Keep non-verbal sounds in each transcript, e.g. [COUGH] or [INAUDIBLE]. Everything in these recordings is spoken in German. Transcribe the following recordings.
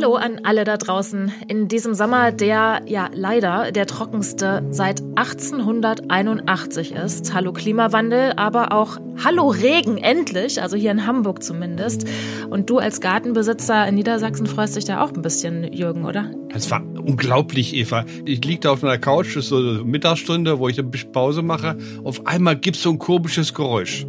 Hallo an alle da draußen. In diesem Sommer, der ja leider der trockenste seit 1881 ist. Hallo Klimawandel, aber auch Hallo Regen endlich, also hier in Hamburg zumindest. Und du als Gartenbesitzer in Niedersachsen freust dich da auch ein bisschen, Jürgen, oder? Es war unglaublich, Eva. Ich liege da auf meiner Couch, das ist so eine Mittagsstunde, wo ich ein bisschen Pause mache. Auf einmal gibt's so ein komisches Geräusch.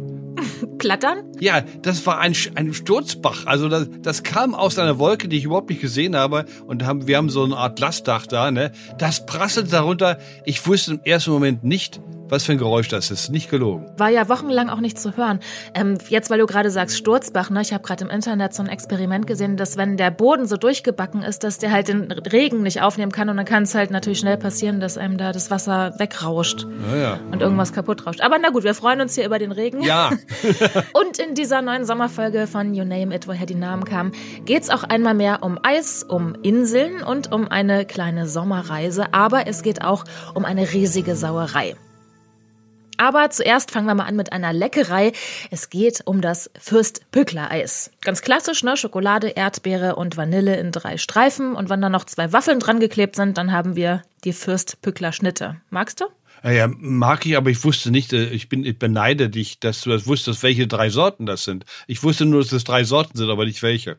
Plattern? Ja, das war ein, ein Sturzbach. Also das, das kam aus einer Wolke, die ich überhaupt nicht gesehen habe. Und haben, wir haben so eine Art Lastdach da. Ne? Das prasselt darunter. Ich wusste im ersten Moment nicht, was für ein Geräusch das ist. Nicht gelogen. War ja wochenlang auch nicht zu hören. Ähm, jetzt, weil du gerade sagst Sturzbach, ne? ich habe gerade im Internet so ein Experiment gesehen, dass wenn der Boden so durchgebacken ist, dass der halt den Regen nicht aufnehmen kann und dann kann es halt natürlich schnell passieren, dass einem da das Wasser wegrauscht Ja, ja. und irgendwas kaputt rauscht. Aber na gut, wir freuen uns hier über den Regen. Ja, [LAUGHS] Und in dieser neuen Sommerfolge von You Name It, woher die Namen kamen, geht's auch einmal mehr um Eis, um Inseln und um eine kleine Sommerreise. Aber es geht auch um eine riesige Sauerei. Aber zuerst fangen wir mal an mit einer Leckerei. Es geht um das Fürst-Pückler-Eis. Ganz klassisch, ne? Schokolade, Erdbeere und Vanille in drei Streifen. Und wenn da noch zwei Waffeln dran geklebt sind, dann haben wir die Fürst-Pückler-Schnitte. Magst du? Ja, ja, mag ich, aber ich wusste nicht, äh, ich bin, ich beneide dich, dass du das wusstest, welche drei Sorten das sind. Ich wusste nur, dass es drei Sorten sind, aber nicht welche.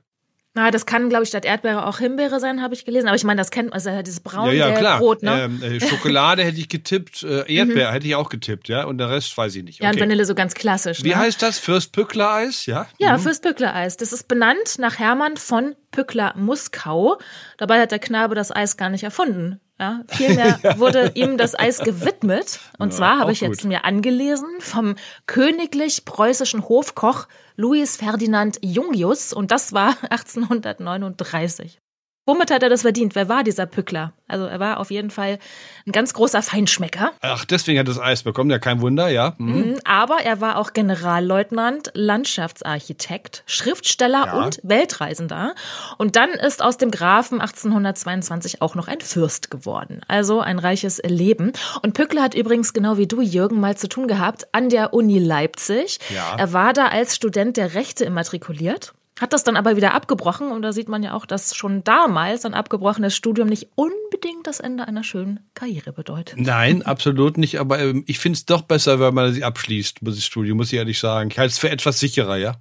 Na, das kann, glaube ich, statt Erdbeere auch Himbeere sein, habe ich gelesen. Aber ich meine, das kennt man, also dieses braun Ja, ja, klar. rot, ne? Ähm, äh, Schokolade hätte ich getippt, äh, [LAUGHS] Erdbeer hätte ich auch getippt, ja, und der Rest weiß ich nicht. Ja, und Okay. Vanille so ganz klassisch. Wie ne? heißt das? Fürst-Pückler-Eis, ja? Ja, fürs Pückler-Eis. Das ist benannt nach Hermann von Pückler-Muskau. Dabei hat der Knabe das Eis gar nicht erfunden. Ja, vielmehr [LAUGHS] wurde ihm das Eis gewidmet. Und Ja, zwar habe ich jetzt gut. mir angelesen vom königlich-preußischen Hofkoch Louis Ferdinand Jungius. Und das war [LAUGHS] 1839. Womit hat er das verdient? Wer war dieser Pückler? Also er war auf jeden Fall ein ganz großer Feinschmecker. Ach, deswegen hat das Eis bekommen, ja, kein Wunder, ja. Mhm. Mhm, Aber er war auch Generalleutnant, Landschaftsarchitekt, Schriftsteller Ja. und Weltreisender. Und dann ist aus dem Grafen 1822 auch noch ein Fürst geworden. Also ein reiches Leben. Und Pückler hat übrigens genau wie du, Jürgen, mal zu tun gehabt an der Uni Leipzig. Ja. Er war da als Student der Rechte immatrikuliert. Hat das dann aber wieder abgebrochen und da sieht man ja auch, dass schon damals ein abgebrochenes Studium nicht unbedingt das Ende einer schönen Karriere bedeutet. Nein, absolut nicht, aber ähm, ich finde es doch besser, wenn man sie abschließt, muss ich Studium, muss ich ehrlich sagen. Ich halte es für etwas sicherer, ja.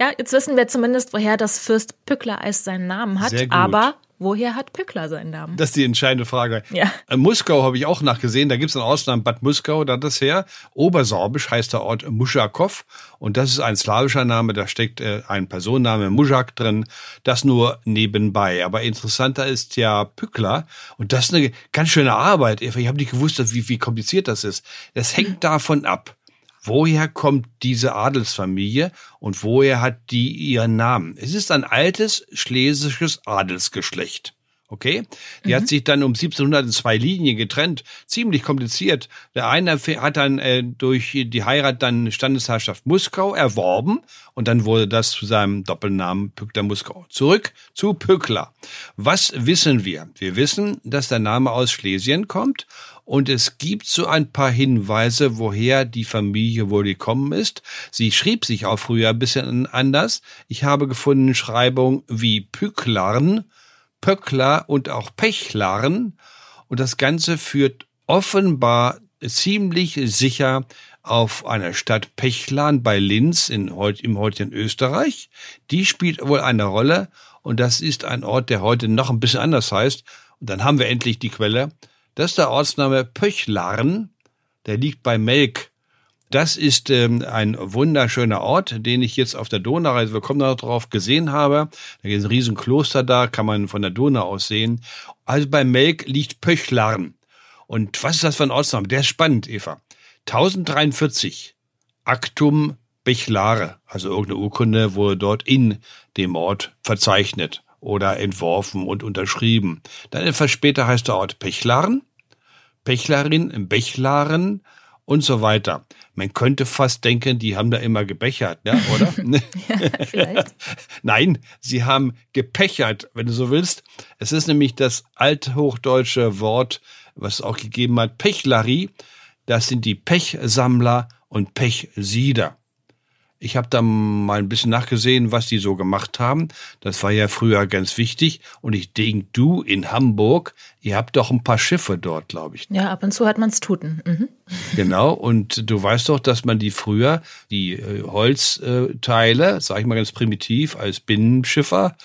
Ja, jetzt wissen wir zumindest, woher das Fürst Pückler-Eis seinen Namen hat. Aber woher hat Pückler seinen Namen? Das ist die entscheidende Frage. Ja. Äh, Muskau habe ich auch nachgesehen. Da gibt es einen Ortsnamen Bad Muskau, da das her. Obersorbisch heißt der Ort Muschakow. Und das ist ein slawischer Name, da steckt äh, ein Personenname Muschak drin. Das nur nebenbei. Aber interessanter ist ja Pückler. Und das ist eine ganz schöne Arbeit. Ich habe nicht gewusst, wie, wie kompliziert das ist. Das hängt davon ab. Woher kommt diese Adelsfamilie und woher hat die ihren Namen? Es ist ein altes schlesisches Adelsgeschlecht. Okay? Die hat sich dann um 1700 in zwei Linien getrennt. Ziemlich kompliziert. Der eine hat dann äh, durch die Heirat dann Standesherrschaft Muskau erworben und dann wurde das zu seinem Doppelnamen Pückler Muskau. Zurück zu Pückler. Was wissen wir? Wir wissen, dass der Name aus Schlesien kommt und es gibt so ein paar Hinweise, woher die Familie wohl gekommen ist. Sie schrieb sich auch früher ein bisschen anders. Ich habe gefunden Schreibung wie Pücklarn, Pöckler und auch Pechlarn. Und das Ganze führt offenbar ziemlich sicher auf einer Stadt Pechlarn bei Linz in, im heutigen Österreich. Die spielt wohl eine Rolle und das ist ein Ort, der heute noch ein bisschen anders heißt. Und dann haben wir endlich die Quelle. Das ist der Ortsname Pöchlarn. Der liegt bei Melk. Das ist ähm, ein wunderschöner Ort, den ich jetzt auf der Donaureise, wir kommen drauf, gesehen habe. Da ist ein riesen Kloster da, kann man von der Donau aus sehen. Also bei Melk liegt Pöchlarn. Und was ist das für ein Ortsname? Der ist spannend, Eva. 1043. Actum Bechlare, also irgendeine Urkunde wurde dort in dem Ort verzeichnet oder entworfen und unterschrieben. Dann etwas später heißt der Ort Pechlarn, Pechlarin, Bechlaren und so weiter. Man könnte fast denken, die haben da immer gebechert, ne, oder? [LAUGHS] Vielleicht. [LAUGHS] Nein, sie haben gepechert, wenn du so willst. Es ist nämlich das althochdeutsche Wort, was es auch gegeben hat, Pechlari. Das sind die Pechsammler und Pechsieder. Ich habe da mal ein bisschen nachgesehen, was die so gemacht haben. Das war ja früher ganz wichtig. Und ich denke, du in Hamburg, ihr habt doch ein paar Schiffe dort, glaube ich. Ja, ab und zu hat man's tuten. Mhm. Genau. Und du weißt doch, dass man die früher, die äh, Holzteile, sage ich mal ganz primitiv, als Binnenschiffer,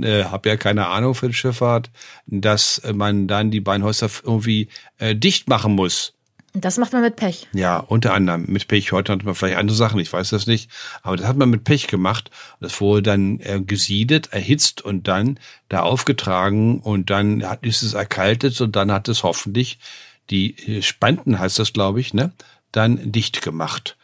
äh, habe ja keine Ahnung für die Schifffahrt, dass man dann die Beinhäuser irgendwie äh, dicht machen muss. Das macht man mit Pech. Ja, unter anderem mit Pech. Heute hat man vielleicht andere Sachen, ich weiß das nicht. Aber das hat man mit Pech gemacht. Das wurde dann äh, gesiedet, erhitzt und dann da aufgetragen und dann hat, ist es erkaltet und dann hat es hoffentlich die äh, Spanten, heißt das, glaube ich, ne, dann dicht gemacht.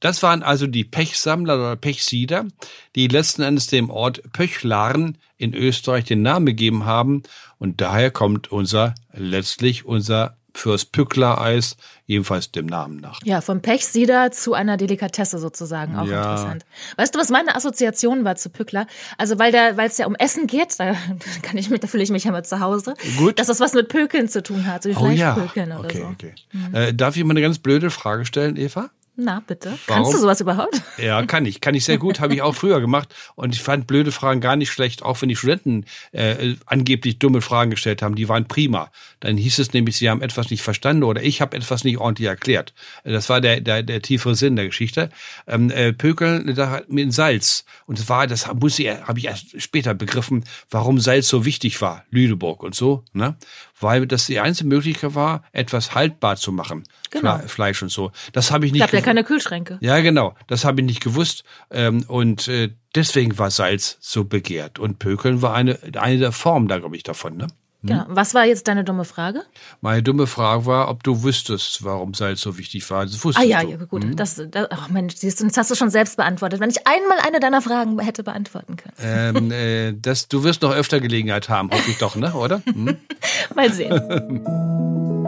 Das waren also die Pechsammler oder Pechsieder, die letzten Endes dem Ort Pöchlaren in Österreich den Namen gegeben haben. Und daher kommt unser, letztlich unser fürs Pückler-Eis, jedenfalls dem Namen nach. Ja, vom Pechsieder zu einer Delikatesse sozusagen, auch ja. interessant. Weißt du, was meine Assoziation war zu Pückler? Also weil da, weil es ja um Essen geht, da [LAUGHS] kann ich mich, da fühle ich mich ja mal zu Hause. Gut. Dass das was mit Pökeln zu tun hat, so wie oh, Fleischpökeln ja. oder okay, so. Okay. Mhm. Äh, darf ich mal eine ganz blöde Frage stellen, Eva? Na, bitte. Warum? Kannst du sowas überhaupt? Ja, kann ich. Kann ich sehr gut. Habe ich auch früher gemacht. Und ich fand blöde Fragen gar nicht schlecht, auch wenn die Studenten äh, angeblich dumme Fragen gestellt haben. Die waren prima. Dann hieß es nämlich, sie haben etwas nicht verstanden oder ich habe etwas nicht ordentlich erklärt. Das war der, der, der tiefere Sinn der Geschichte. Ähm, äh, Pökeln da, mit Salz. Und das war, das muss ich, habe ich erst später begriffen, warum Salz so wichtig war. Lüneburg und so. Ne? Weil das die einzige Möglichkeit war, etwas haltbar zu machen. Genau. Fleisch und so. Das habe ich nicht. Ich ja keine Kühlschränke. Ja, genau. Das habe ich nicht gewusst. Ähm, und äh, deswegen war Salz so begehrt. Und Pökeln war eine, eine der Formen da, glaube ich, davon. Ne? Genau. Was war jetzt deine dumme Frage? Meine dumme Frage war, ob du wüsstest, warum Salz so wichtig war. Das wusstest ah ja, du. ja gut. Mhm. Das, das, ach Mensch, siehst du, das hast du schon selbst beantwortet. Wenn ich einmal eine deiner Fragen hätte beantworten können. Ähm, [LAUGHS] äh, das, du wirst noch öfter Gelegenheit haben, hoffe ich doch, ne? Oder? Mhm. [LAUGHS] Mal sehen. [LAUGHS]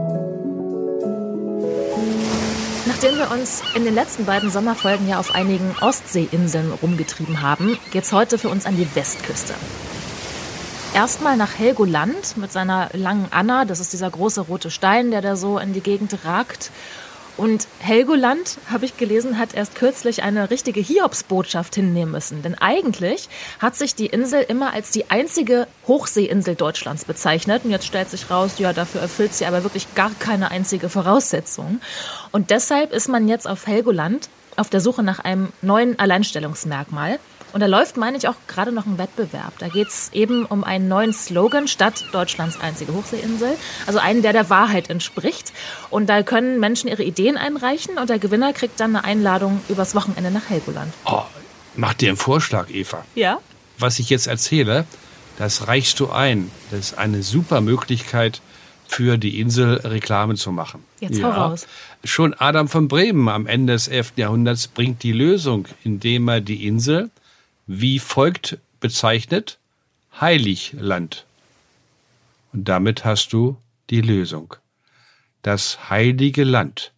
Nachdem wir uns in den letzten beiden Sommerfolgen ja auf einigen Ostseeinseln rumgetrieben haben, geht's heute für uns an die Westküste. Erstmal nach Helgoland mit seiner langen Anna, das ist dieser große rote Stein, der da so in die Gegend ragt. Und Helgoland, habe ich gelesen, hat erst kürzlich eine richtige Hiobsbotschaft hinnehmen müssen. Denn eigentlich hat sich die Insel immer als die einzige Hochseeinsel Deutschlands bezeichnet. Und jetzt stellt sich raus, ja, dafür erfüllt sie aber wirklich gar keine einzige Voraussetzung. Und deshalb ist man jetzt auf Helgoland auf der Suche nach einem neuen Alleinstellungsmerkmal. Und da läuft, meine ich, auch gerade noch ein Wettbewerb. Da geht es eben um einen neuen Slogan statt Deutschlands einzige Hochseeinsel. Also einen, der der Wahrheit entspricht. Und da können Menschen ihre Ideen einreichen und der Gewinner kriegt dann eine Einladung übers Wochenende nach Helgoland. Oh, mach dir einen Vorschlag, Eva. Ja? Was ich jetzt erzähle, das reichst du ein. Das ist eine super Möglichkeit, für die Insel Reklame zu machen. Jetzt ja. hau raus. Schon Adam von Bremen am Ende des 11. Jahrhunderts bringt die Lösung, indem er die Insel wie folgt bezeichnet Heiligland. Und damit hast du die Lösung. Das heilige Land.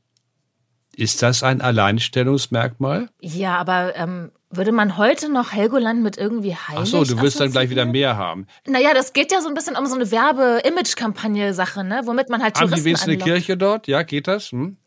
Ist das ein Alleinstellungsmerkmal? Ja, aber ähm, würde man heute noch Helgoland mit irgendwie heilig Ach so, du wirst dann gleich wieder mehr haben. Naja, das geht ja so ein bisschen um so eine Werbe-Image-Kampagne-Sache, ne? womit man halt Touristen Haben die wenigstens eine Kirche dort? Ja, geht das? Hm?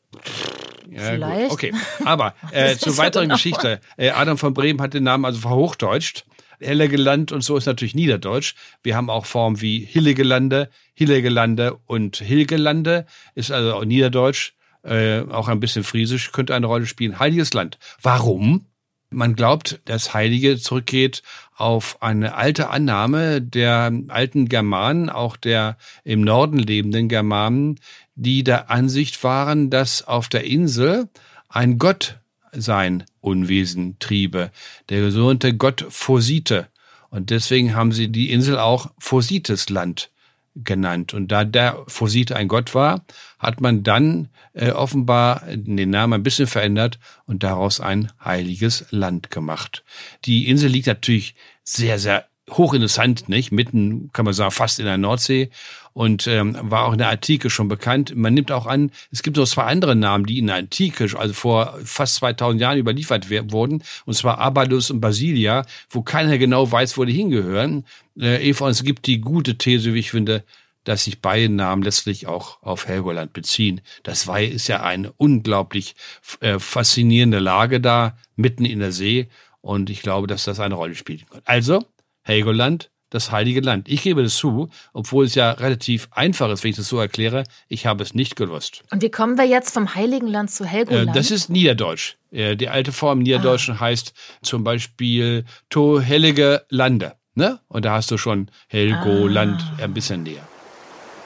Vielleicht. Gut. Okay, aber [LAUGHS] äh, zur weiteren Geschichte. Äh, Adam von Bremen hat den Namen also verhochdeutscht. Hellegeland und so ist natürlich Niederdeutsch. Wir haben auch Formen wie Hillegelande, Hillegelande und Hilgelande, ist also auch Niederdeutsch, äh, auch ein bisschen Friesisch, könnte eine Rolle spielen. Heiliges Land. Warum? Man glaubt, dass Heilige zurückgeht auf eine alte Annahme der alten Germanen, auch der im Norden lebenden Germanen, die der Ansicht waren, dass auf der Insel ein Gott sein Unwesen triebe, der sogenannte Gott Phosite. Und deswegen haben sie die Insel auch Phositesland genannt. Und da der Phosite ein Gott war, hat man dann äh, offenbar den Namen ein bisschen verändert und daraus ein heiliges Land gemacht. Die Insel liegt natürlich sehr, sehr hochinteressant, nicht? Mitten, kann man sagen, fast in der Nordsee und ähm, war auch in der Antike schon bekannt. Man nimmt auch an, es gibt noch zwei andere Namen, die in der Antike, also vor fast 2000 Jahren überliefert wurden, und zwar Abalus und Basilia, wo keiner genau weiß, wo die hingehören. Äh, Eva, es gibt die gute These, wie ich finde, dass sich beide Namen letztlich auch auf Helgoland beziehen. Das Weih ist ja eine unglaublich äh, faszinierende Lage da, mitten in der See. Und ich glaube, dass das eine Rolle spielen kann. Also, Helgoland, das heilige Land. Ich gebe es zu, obwohl es ja relativ einfach ist, wenn ich das so erkläre. Ich habe es nicht gewusst. Und wie kommen wir jetzt vom heiligen Land zu Helgoland? Äh, das ist Niederdeutsch. Äh, die alte Form Niederdeutschen ah. heißt zum Beispiel To Hellige Lande. Ne? Und da hast du schon Helgoland ah. ein bisschen näher.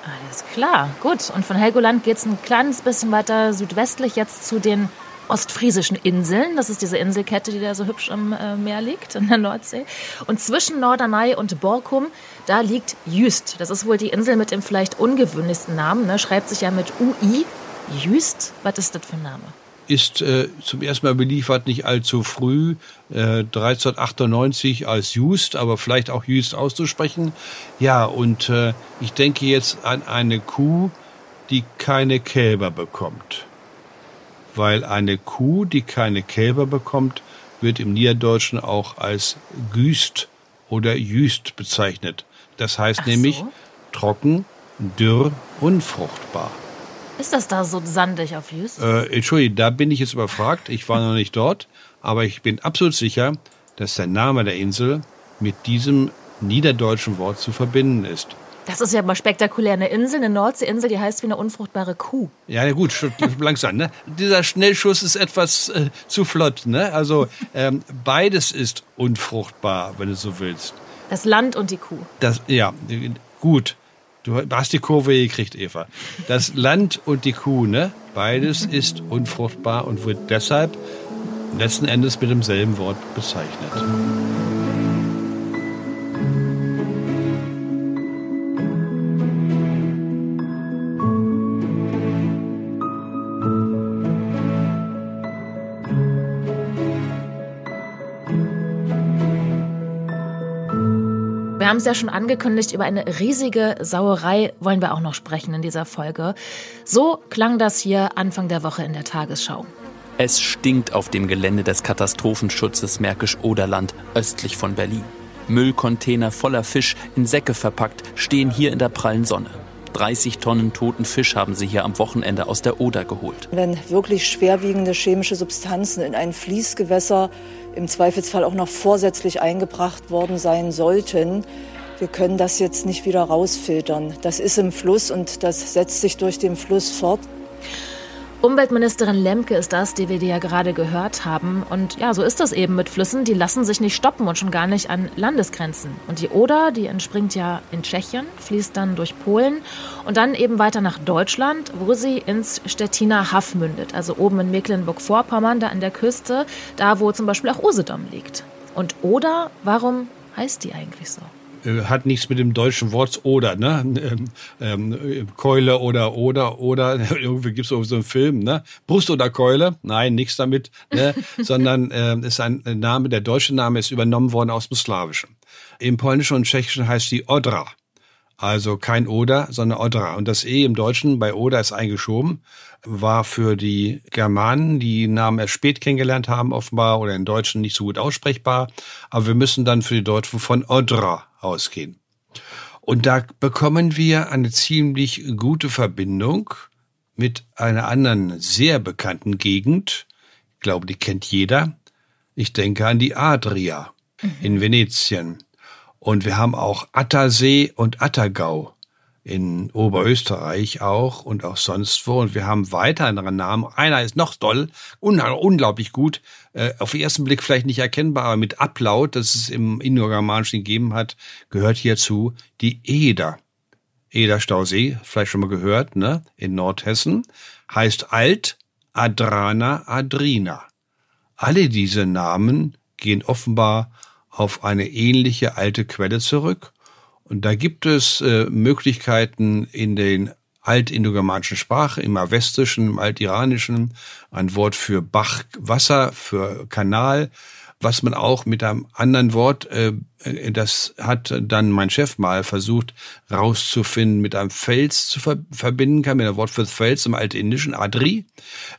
Alles klar, gut. Und von Helgoland geht es ein kleines bisschen weiter südwestlich jetzt zu den ostfriesischen Inseln. Das ist diese Inselkette, die da so hübsch am äh, Meer liegt, in der Nordsee. Und zwischen Norderney und Borkum, da liegt Jüst. Das ist wohl die Insel mit dem vielleicht ungewöhnlichsten Namen. Ne? Schreibt sich ja mit UI. Jüst? Was ist das für ein Name? ist äh, zum ersten Mal beliefert, nicht allzu früh, äh, 1398 als Just, aber vielleicht auch Just auszusprechen. Ja, und äh, ich denke jetzt an eine Kuh, die keine Kälber bekommt. Weil eine Kuh, die keine Kälber bekommt, wird im Niederdeutschen auch als Güst oder Jüst bezeichnet. Das heißt so. nämlich trocken, dürr, unfruchtbar. Ist das da so sandig auf Jüst? Äh, Entschuldigung, da bin ich jetzt überfragt. Ich war noch nicht dort, aber ich bin absolut sicher, dass der Name der Insel mit diesem niederdeutschen Wort zu verbinden ist. Das ist ja mal spektakulär. Eine Insel, eine Nordseeinsel, die heißt wie eine unfruchtbare Kuh. Ja, ja gut, [LAUGHS] langsam. Ne? Dieser Schnellschuss ist etwas äh, zu flott. Ne? Also ähm, beides ist unfruchtbar, wenn du so willst. Das Land und die Kuh. Das, ja, gut. Du hast die Kurve gekriegt, Eva. Das Land und die Kuh, ne? Beides ist unfruchtbar und wird deshalb letzten Endes mit demselben Wort bezeichnet. Haben es ja schon angekündigt, über eine riesige Sauerei wollen wir auch noch sprechen in dieser Folge. So klang das hier Anfang der Woche in der Tagesschau. Es stinkt auf dem Gelände des Katastrophenschutzes Märkisch-Oderland östlich von Berlin. Müllcontainer voller Fisch in Säcke verpackt stehen hier in der prallen Sonne. 30 Tonnen toten Fisch haben sie hier am Wochenende aus der Oder geholt. Wenn wirklich schwerwiegende chemische Substanzen in ein Fließgewässer im Zweifelsfall auch noch vorsätzlich eingebracht worden sein sollten, wir können das jetzt nicht wieder rausfiltern. Das ist im Fluss und das setzt sich durch den Fluss fort. Umweltministerin Lemke ist das, die wir dir ja gerade gehört haben. Und ja, so ist das eben mit Flüssen. Die lassen sich nicht stoppen und schon gar nicht an Landesgrenzen. Und die Oder, die entspringt ja in Tschechien, fließt dann durch Polen und dann eben weiter nach Deutschland, wo sie ins Stettiner Haff mündet. Also oben in Mecklenburg-Vorpommern, da an der Küste, da wo zum Beispiel auch Usedom liegt. Und Oder, warum heißt die eigentlich so? Äh, hat nichts mit dem deutschen Wort oder, ne? [LAUGHS] Ähm, ähm, Keule oder oder oder [LAUGHS] irgendwie gibt's auch so einen Film, ne? Brust oder Keule? Nein, nichts damit, ne? [LAUGHS] sondern äh, ist ein Name, der deutsche Name ist übernommen worden aus dem Slawischen. Im Polnischen und Tschechischen heißt die Odra. Also kein Oder, sondern Odra. Und das E im Deutschen bei Oder ist eingeschoben, war für die Germanen, die Namen erst spät kennengelernt haben, offenbar, oder in Deutschen nicht so gut aussprechbar. Aber wir müssen dann für die Deutschen von Odra ausgehen. Und da bekommen wir eine ziemlich gute Verbindung mit einer anderen sehr bekannten Gegend. Ich glaube, die kennt jeder. Ich denke an die Adria mhm. in Venetien. Und wir haben auch Attersee und Attergau in Oberösterreich auch und auch sonst wo. Und wir haben weitere Namen. Einer ist noch toll, unglaublich gut. Äh, auf den ersten Blick vielleicht nicht erkennbar, aber mit Ablaut, das es im Indogermanischen gegeben hat, gehört hierzu die Eder. Eder Stausee, vielleicht schon mal gehört, ne? In Nordhessen. Heißt alt Adrana Adrina. Alle diese Namen gehen offenbar auf eine ähnliche alte Quelle zurück und da gibt es äh, Möglichkeiten in den altindogermanischen Sprachen, im Avestischen, im Altiranischen, ein Wort für Bach, Wasser, für Kanal, was man auch mit einem anderen Wort, äh, das hat dann mein Chef mal versucht rauszufinden, mit einem Fels zu ver verbinden kann, mit einem Wort für Fels im Altindischen, Adri.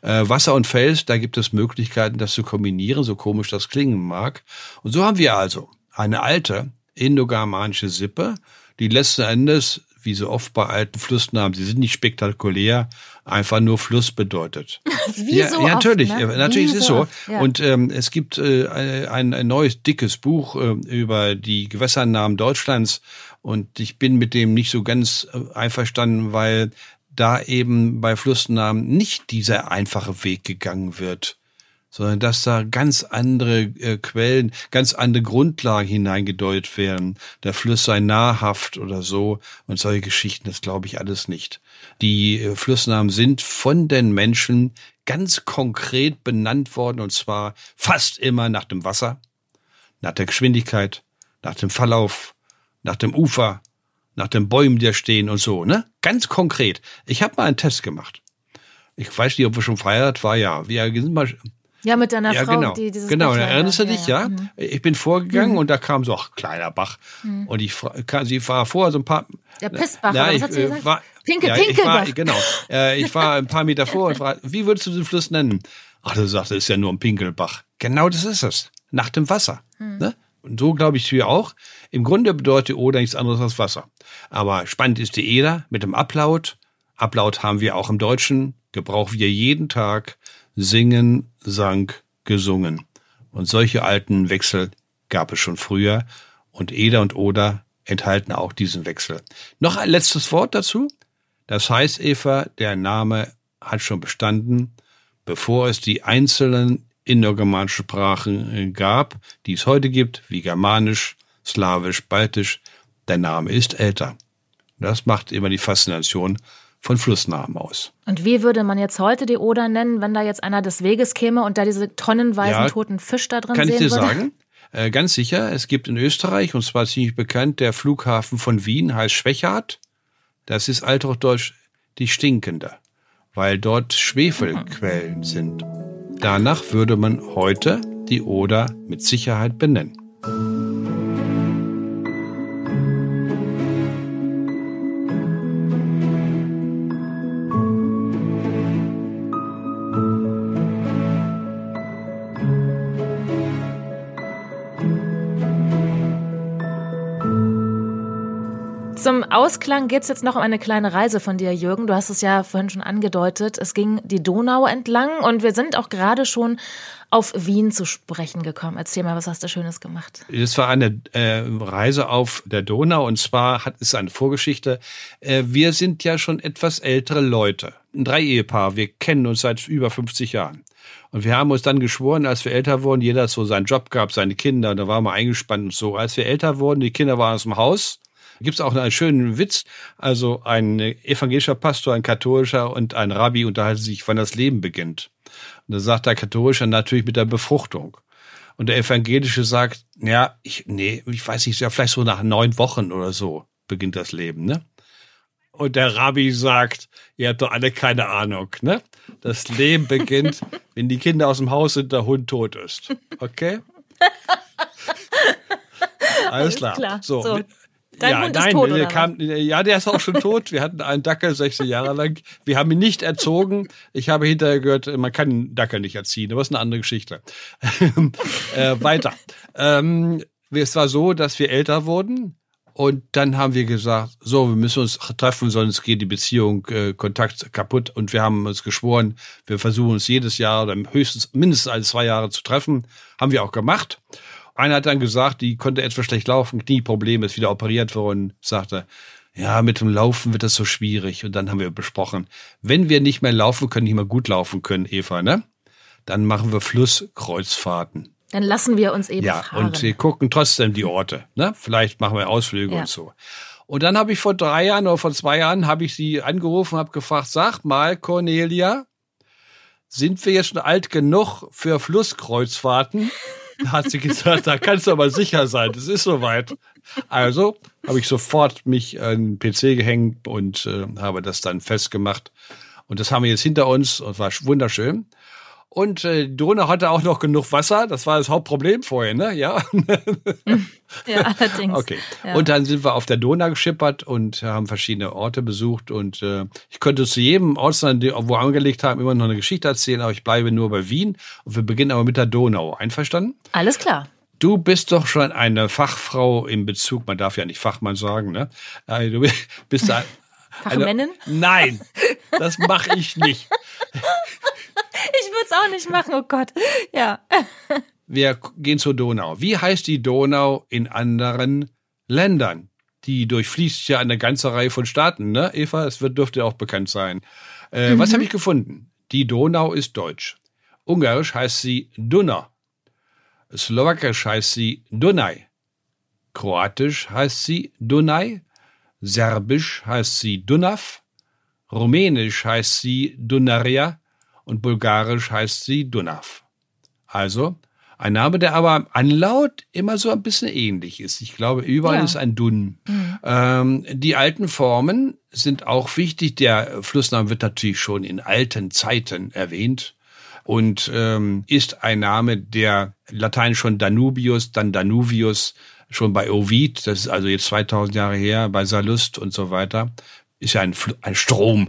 Äh, Wasser und Fels, da gibt es Möglichkeiten, das zu kombinieren, so komisch das klingen mag. Und so haben wir also eine alte, indogermanische Sippe, die letzten Endes wie so oft bei alten Flussnamen, sie sind nicht spektakulär, einfach nur Fluss bedeutet. [LAUGHS] Wie ja, so ja, natürlich, oft, ne? natürlich Wie ist es so. oft, ja. Und ähm, es gibt äh, ein, ein neues dickes Buch äh, über die Gewässernamen Deutschlands und ich bin mit dem nicht so ganz äh, einverstanden, weil da eben bei Flussnamen nicht dieser einfache Weg gegangen wird sondern dass da ganz andere äh, Quellen, ganz andere Grundlagen hineingedeutet werden. Der Fluss sei nahrhaft oder so und solche Geschichten, das glaube ich alles nicht. Die äh, Flussnamen sind von den Menschen ganz konkret benannt worden und zwar fast immer nach dem Wasser, nach der Geschwindigkeit, nach dem Verlauf, nach dem Ufer, nach den Bäumen, die da stehen und so, ne? Ganz konkret. Ich habe mal einen Test gemacht. Ich weiß nicht, ob wir schon verheiratet war, ja. Wir sind mal Ja, mit deiner ja, Frau, genau. die dieses Genau, Bachelor- erinnerst du dich, ja? Mhm. Ich bin vorgegangen und da kam so, ach, kleiner Bach. Und ich, sie war vorher so ein paar. Der Pissbach, Ja, oder was hat sie äh, gesagt? war, Pinkel, ja, ich war, Pinkelbach. genau. Äh, ich war ein paar Meter vor und fragte, [LAUGHS] wie würdest du den Fluss nennen? Ach, du sagst, das ist ja nur ein Pinkelbach. Genau das ist es. Nach dem Wasser. Hm. Ne? Und so glaube ich wir auch. Im Grunde bedeutet Oder nichts anderes als Wasser. Aber spannend ist die Eder mit dem Ablaut. Ablaut haben wir auch im Deutschen, gebrauchen wir jeden Tag. Singen, sang, gesungen. Und solche alten Wechsel gab es schon früher. Und Eder und Oder enthalten auch diesen Wechsel. Noch ein letztes Wort dazu. Das heißt, Eva, der Name hat schon bestanden, bevor es die einzelnen indogermanischen Sprachen äh, gab, die es heute gibt, wie Germanisch, Slawisch, Baltisch. Der Name ist älter. Das macht immer die Faszination von Flussnamen aus. Und wie würde man jetzt heute die Oder nennen, wenn da jetzt einer des Weges käme und da diese tonnenweisen Ja, toten Fisch da drin Kann ich sehen dir würde? sagen? Äh, ganz sicher, es gibt in Österreich, und zwar ziemlich bekannt, der Flughafen von Wien heißt Schwechat. Das ist althochdeutsch die Stinkende, weil dort Schwefelquellen sind. Danach würde man heute die Oder mit Sicherheit benennen. Ausklang geht's jetzt noch um eine kleine Reise von dir, Jürgen. Du hast es ja vorhin schon angedeutet. Es ging die Donau entlang und wir sind auch gerade schon auf Wien zu sprechen gekommen. Erzähl mal, was hast du Schönes gemacht? Das war eine äh, Reise auf der Donau und zwar hat es eine Vorgeschichte. Äh, wir sind ja schon etwas ältere Leute, ein Drei-Ehepaar. Wir kennen uns seit über 50 Jahren. Und wir haben uns dann geschworen, als wir älter wurden, jeder hat so seinen Job gehabt, seine Kinder, da waren wir eingespannt und so. Als wir älter wurden, die Kinder waren aus dem Haus, gibt es auch einen schönen Witz. Also ein evangelischer Pastor, ein katholischer und ein Rabbi unterhalten sich, wann das Leben beginnt. Und da sagt der katholische natürlich mit der Befruchtung. Und der evangelische sagt, ja, ich, nee, ich weiß nicht, ja, vielleicht so nach neun Wochen oder so beginnt das Leben, ne? Und der Rabbi sagt, ihr habt doch alle keine Ahnung, ne? Das Leben beginnt, [LAUGHS] wenn die Kinder aus dem Haus sind, der Hund tot ist. Okay? [LAUGHS] Alles klar. klar. So. So. Dein ja, Hund ist nein, tot, der oder kam, ja, der ist auch schon tot. Wir hatten einen Dackel 16 Jahre lang. Wir haben ihn nicht erzogen. Ich habe hinterher gehört, man kann einen Dackel nicht erziehen. Aber das ist eine andere Geschichte. [LAUGHS] äh, weiter. Ähm, es war so, dass wir älter wurden. Und dann haben wir gesagt, so, wir müssen uns treffen, sonst geht die Beziehung, äh, Kontakt kaputt. Und wir haben uns geschworen, wir versuchen uns jedes Jahr oder höchstens mindestens alle zwei Jahre zu treffen. Haben wir auch gemacht. Einer hat dann gesagt, die konnte etwas schlecht laufen, Knieproblem, ist wieder operiert worden, sagte, ja, mit dem Laufen wird das so schwierig. Und dann haben wir besprochen, wenn wir nicht mehr laufen können, nicht mehr gut laufen können, Eva, ne? Dann machen wir Flusskreuzfahrten. Dann lassen wir uns eben Ja, fahren. und wir gucken trotzdem die Orte. Ne? Vielleicht machen wir Ausflüge Ja. und so. Und dann habe ich vor drei Jahren oder vor zwei Jahren habe ich sie angerufen, habe gefragt, sag mal, Cornelia, sind wir jetzt schon alt genug für Flusskreuzfahrten? Hat sie gesagt, da kannst du aber sicher sein, es ist soweit. Also habe ich sofort mich an den PC gehängt und äh, habe das dann festgemacht. Und das haben wir jetzt hinter uns und war wunderschön. Und äh, die Donau hatte auch noch genug Wasser. Das war das Hauptproblem vorher, ne? Ja. [LAUGHS] ja, allerdings. Okay. Ja. Und dann sind wir auf der Donau geschippert und haben verschiedene Orte besucht. Und äh, ich könnte zu jedem Ort, wo wir angelegt haben, immer noch eine Geschichte erzählen, aber ich bleibe nur bei Wien. Und wir beginnen aber mit der Donau. Einverstanden? Alles klar. Du bist doch schon eine Fachfrau im Bezug, man darf ja nicht Fachmann sagen, ne? Äh, du bist ein, [LAUGHS] Fachmännin? Nein, das mache ich nicht. Es auch nicht machen, oh Gott. Ja. [LAUGHS] Wir gehen zur Donau. Wie heißt die Donau in anderen Ländern? Die durchfließt ja eine ganze Reihe von Staaten, ne? Eva, es wird, dürfte auch bekannt sein. Äh, mhm. Was habe ich gefunden? Die Donau ist deutsch. Ungarisch heißt sie Duna. Slowakisch heißt sie Dunaj. Kroatisch heißt sie Dunaj. Serbisch heißt sie Dunav. Rumänisch heißt sie Dunaria und Bulgarisch heißt sie Dunav. Also ein Name, der aber an Laut immer so ein bisschen ähnlich ist. Ich glaube, überall ja. ist ein Dun. Mhm. Ähm, die alten Formen sind auch wichtig. Der Flussname wird natürlich schon in alten Zeiten erwähnt und ähm, ist ein Name, der lateinisch schon Danubius, dann Danuvius, schon bei Ovid, das ist also jetzt 2000 Jahre her, bei Sallust und so weiter, ist ja ein, ein Strom,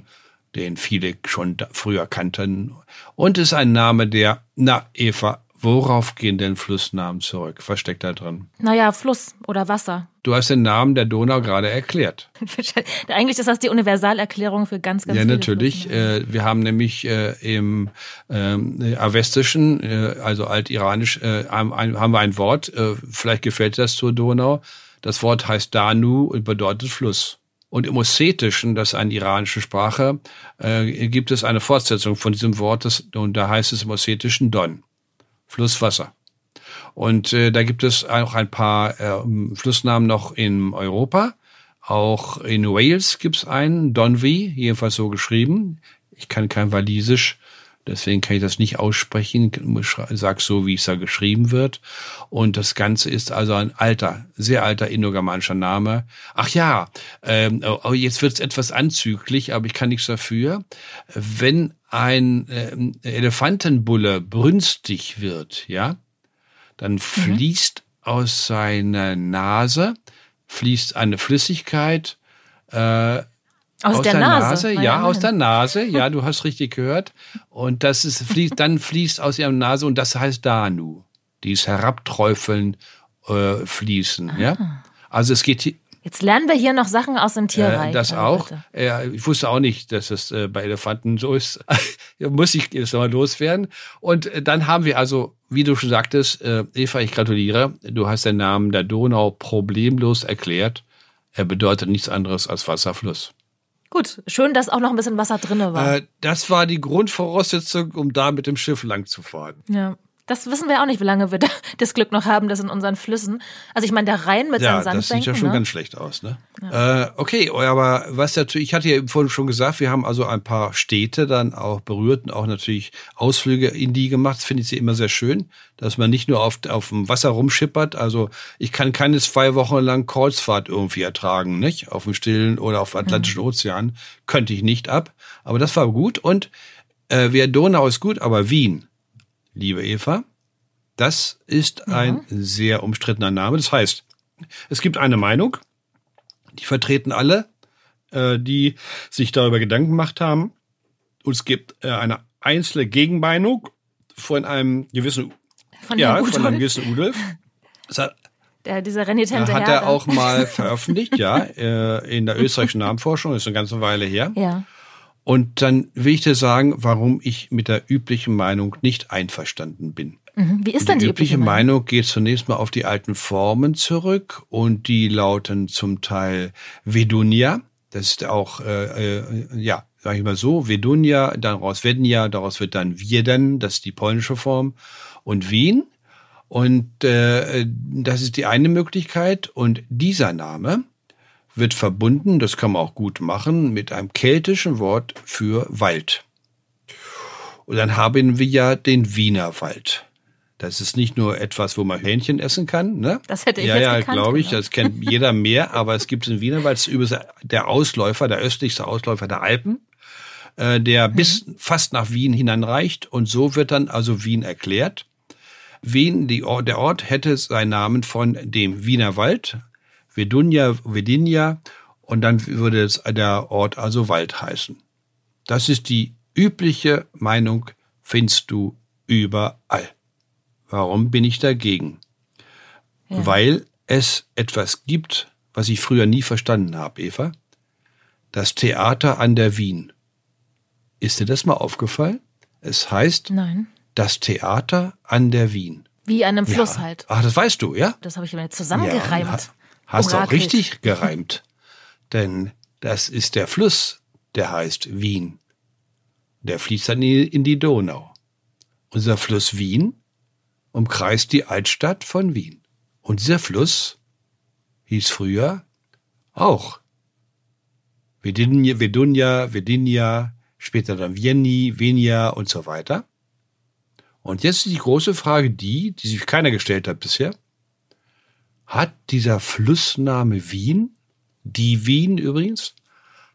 den viele schon früher kannten. Und ist ein Name, der, na, Eva, Worauf gehen denn Flussnamen zurück? Was steckt da drin? Naja, Fluss oder Wasser. Du hast den Namen der Donau gerade erklärt. [LAUGHS] Eigentlich ist das die Universalerklärung für ganz, ganz ja, viele. Ja, natürlich. Äh, wir haben nämlich äh, im äh, Avestischen, äh, also altiranisch, äh, haben, haben wir ein Wort, äh, vielleicht gefällt das zur Donau. Das Wort heißt Danu und bedeutet Fluss. Und im Ossetischen, das ist eine iranische Sprache, äh, gibt es eine Fortsetzung von diesem Wort, das, und da heißt es im Ossetischen Don. Flusswasser. Und äh, da gibt es auch ein paar äh, Flussnamen noch in Europa. Auch in Wales gibt's einen, Donvy, jedenfalls so geschrieben. Ich kann kein Walisisch, deswegen kann ich das nicht aussprechen. Ich sag so, wie es da geschrieben wird. Und das Ganze ist also ein alter, sehr alter indogermanischer Name. Ach ja, ähm, oh, jetzt wird's etwas anzüglich, aber ich kann nichts dafür. Wenn ein äh, Elefantenbulle brünstig wird, ja, dann mhm. fließt mhm. aus seiner Nase fließt eine Flüssigkeit äh, aus, aus der, der, Nase, Nase ja, aus der Nase, ja, du hast richtig gehört. Und das ist fließt, dann fließt aus ihrer Nase und das heißt Danu. Dies herabträufeln, äh, fließen, ah. ja. Also es geht Jetzt lernen wir hier noch Sachen aus dem Tierreich. Äh, das auch. Äh, ich wusste auch nicht, dass es äh, bei Elefanten so ist. [LAUGHS] Muss ich jetzt mal loswerden. Und äh, dann haben wir also, wie du schon sagtest, äh, Eva, ich gratuliere. Du hast den Namen der Donau problemlos erklärt. Er bedeutet nichts anderes als Wasserfluss. Gut, schön, dass auch noch ein bisschen Wasser drinne war. Äh, das war die Grundvoraussetzung, um da mit dem Schiff lang zu fahren. Ja. Das wissen wir auch nicht, wie lange wir [LAUGHS] das Glück noch haben, das in unseren Flüssen. Also ich meine, der Rhein mit ja, seinen Sandbänken. das sieht ja schon ne? ganz schlecht aus, ne? Ja. Äh, okay, aber was natürlich, ich hatte ja vorhin schon gesagt, wir haben also ein paar Städte dann auch berührt und auch natürlich Ausflüge in die gemacht. Das finde ich sie immer sehr schön, dass man nicht nur auf, auf dem Wasser rumschippert. Also ich kann keine zwei Wochen lang Kreuzfahrt irgendwie ertragen, nicht? Auf dem Stillen oder auf dem Atlantischen mhm. Ozean. Könnte ich nicht ab. Aber das war gut. Und äh, wer Donau ist gut, aber Wien liebe Eva. Das ist ein ja. sehr umstrittener Name. Das heißt, es gibt eine Meinung, die vertreten alle, äh, die sich darüber Gedanken gemacht haben. Und es gibt äh, eine einzelne Gegenmeinung von einem gewissen, von ja, von einem gewissen Udolf. Hat, [LAUGHS] der, dieser renitente Hat er auch mal [LAUGHS] veröffentlicht, ja, äh, in der österreichischen Namenforschung, ist eine ganze Weile her. Ja. Und dann will ich dir sagen, warum ich mit der üblichen Meinung nicht einverstanden bin. Mhm. Wie ist denn die, die übliche Meinung? Meinung geht zunächst mal auf die alten Formen zurück und die lauten zum Teil Vedunia. Das ist auch, äh, äh, ja, sag ich mal so, Vedunia, daraus Vednia, daraus wird dann Wieden, das ist die polnische Form, und Wien. Und äh, das ist die eine Möglichkeit. Und dieser Name wird verbunden, das kann man auch gut machen, mit einem keltischen Wort für Wald. Und dann haben wir ja den Wiener Wald. Das ist nicht nur etwas, wo man Hähnchen essen kann. Ne? Das hätte ich ja, jetzt Ja, ja, glaube ich. Das kennt jeder mehr. Aber es gibt in Wiener Wald, es ist der Ausläufer, der östlichste Ausläufer der Alpen, äh, der mhm. bis fast nach Wien hinanreicht. Und so wird dann also Wien erklärt. Wien, die, der Ort hätte seinen Namen von dem Wiener Wald, Vedunia, Vedinia und dann würde es der Ort also Wald heißen. Das ist die übliche Meinung, findest du überall. Warum bin ich dagegen? ja. weil es etwas gibt, was ich früher nie verstanden habe, Eva. Das Theater an der Wien. Ist dir das mal aufgefallen? Es heißt Nein. das Theater an der Wien. Wie an einem Fluss ja. halt. Ach, das weißt du, ja? Das habe ich mir zusammengereimt. Ja, hast du auch richtig gereimt. Denn das ist der Fluss, der heißt Wien. Der fließt dann in die Donau. Unser Fluss Wien umkreist die Altstadt von Wien. Und dieser Fluss hieß früher auch Vedunja, Vedunja, Vedinia, später dann Vieni, Venia und so weiter. Und jetzt ist die große Frage die, die sich keiner gestellt hat bisher. Hat dieser Flussname Wien, die Wien übrigens,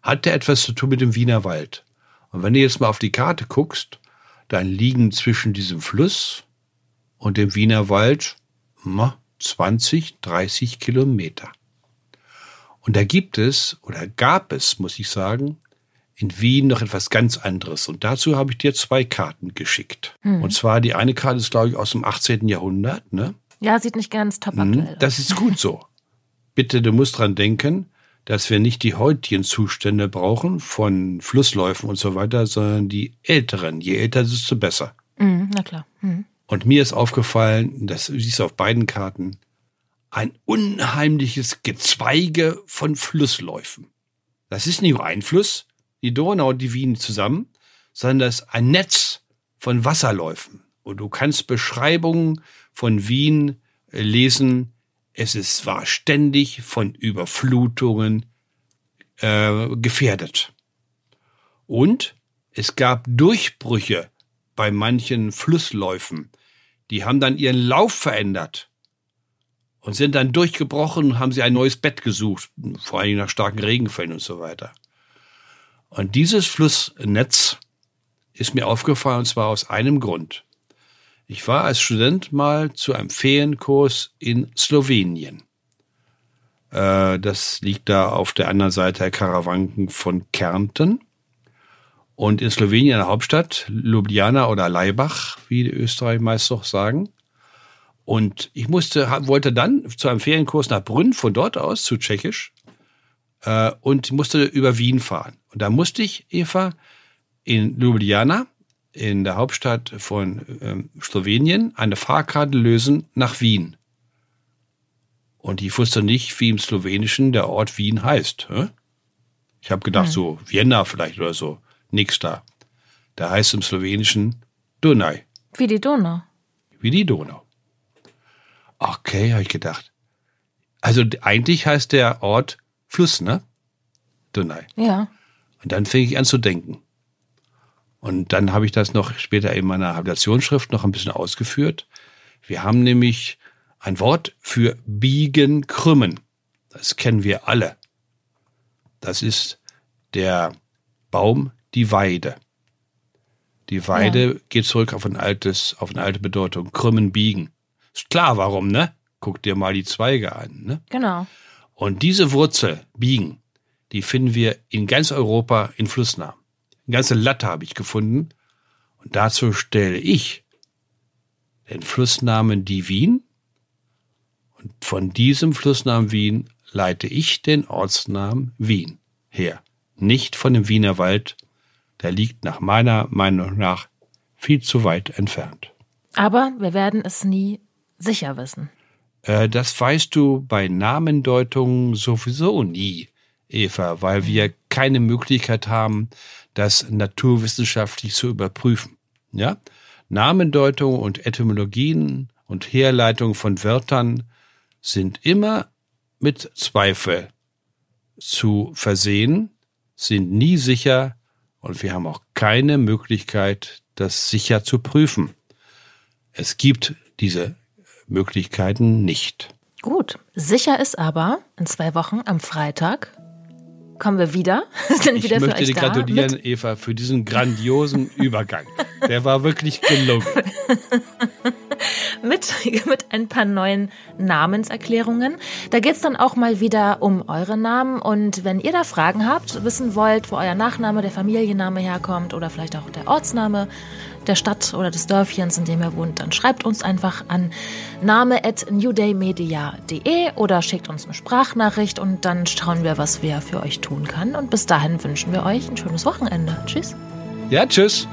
hat der etwas zu tun mit dem Wiener Wald? Und wenn du jetzt mal auf die Karte guckst, dann liegen zwischen diesem Fluss und dem Wiener Wald 20, 30 Kilometer. Und da gibt es, oder gab es, muss ich sagen, in Wien noch etwas ganz anderes. Und dazu habe ich dir zwei Karten geschickt. Hm. Und zwar die eine Karte ist, glaube ich, aus dem 18. Jahrhundert. Ne? Ja, sieht nicht ganz top aktuell hm, Das ist gut so. Bitte, du musst dran denken, dass wir nicht die heutigen Zustände brauchen von Flussläufen und so weiter, sondern die älteren. Je älter, desto besser. Mhm, na klar. Mhm. Und mir ist aufgefallen, das siehst du auf beiden Karten, ein unheimliches Gezweige von Flussläufen. Das ist nicht nur ein Fluss, die Donau und die Wien zusammen, sondern das ist ein Netz von Wasserläufen. Und du kannst Beschreibungen von Wien äh, lesen. Es ist, war ständig von Überflutungen äh, gefährdet. Und es gab Durchbrüche bei manchen Flussläufen. Die haben dann ihren Lauf verändert und sind dann durchgebrochen und haben sie ein neues Bett gesucht, vor allem nach starken Regenfällen und so weiter. Und dieses Flussnetz ist mir aufgefallen, und zwar aus einem Grund. Ich war als Student mal zu einem Ferienkurs in Slowenien. Äh, das liegt da auf der anderen Seite der Karawanken von Kärnten. Und in Slowenien, der Hauptstadt, Ljubljana oder Laibach, wie die Österreich meist doch sagen. Und ich musste, wollte dann zu einem Ferienkurs nach Brünn, von dort aus zu Tschechisch, äh, und musste über Wien fahren. Und da musste ich, Eva, in Ljubljana, in der Hauptstadt von ähm, Slowenien, eine Fahrkarte lösen nach Wien. Und ich wusste nicht, wie im Slowenischen der Ort Wien heißt. Hä? Ich habe gedacht, hm. so Vienna vielleicht oder so. Nix da. Da heißt im Slowenischen Dunaj. Wie die Donau. Wie die Donau. Okay, habe ich gedacht. Also eigentlich heißt der Ort Fluss, ne? Dunaj. Ja. Und dann fing ich an zu denken. Und dann habe ich das noch später in meiner Habilitationsschrift noch ein bisschen ausgeführt. Wir haben nämlich ein Wort für biegen, krümmen. Das kennen wir alle. Das ist der Baum, die Weide. Die Weide ja. geht zurück auf ein altes, auf eine alte Bedeutung. Krümmen, biegen. Ist klar, warum, ne? Guck dir mal die Zweige an, ne? Genau. Und diese Wurzel, biegen, die finden wir in ganz Europa in Flussnamen. Eine ganze Latte habe ich gefunden. Und dazu stelle ich den Flussnamen die Wien. Und von diesem Flussnamen Wien leite ich den Ortsnamen Wien her. Nicht von dem Wiener Wald. Der liegt nach meiner Meinung nach viel zu weit entfernt. Aber wir werden es nie sicher wissen. Äh, das weißt du bei Namendeutungen sowieso nie. Eva, weil wir keine Möglichkeit haben, das naturwissenschaftlich zu überprüfen. Ja? Namendeutung und Etymologien und Herleitung von Wörtern sind immer mit Zweifel zu versehen, sind nie sicher und wir haben auch keine Möglichkeit, das sicher zu prüfen. Es gibt diese Möglichkeiten nicht. Gut, sicher ist aber, in zwei Wochen am Freitag kommen wir wieder. [LAUGHS] Sind ich wieder möchte dir gratulieren, mit. Eva, für diesen grandiosen [LAUGHS] Übergang. Der war wirklich gelungen. [LAUGHS] mit, mit ein paar neuen Namenserklärungen. Da geht's dann auch mal wieder um eure Namen. Und wenn ihr da Fragen habt, wissen wollt, wo euer Nachname, der Familienname herkommt oder vielleicht auch der Ortsname der Stadt oder des Dörfchens, in dem ihr wohnt, dann schreibt uns einfach an name at newdaymedia.de oder schickt uns eine Sprachnachricht und dann schauen wir, was wir für euch tun können. Und bis dahin wünschen wir euch ein schönes Wochenende. Tschüss. Ja, tschüss.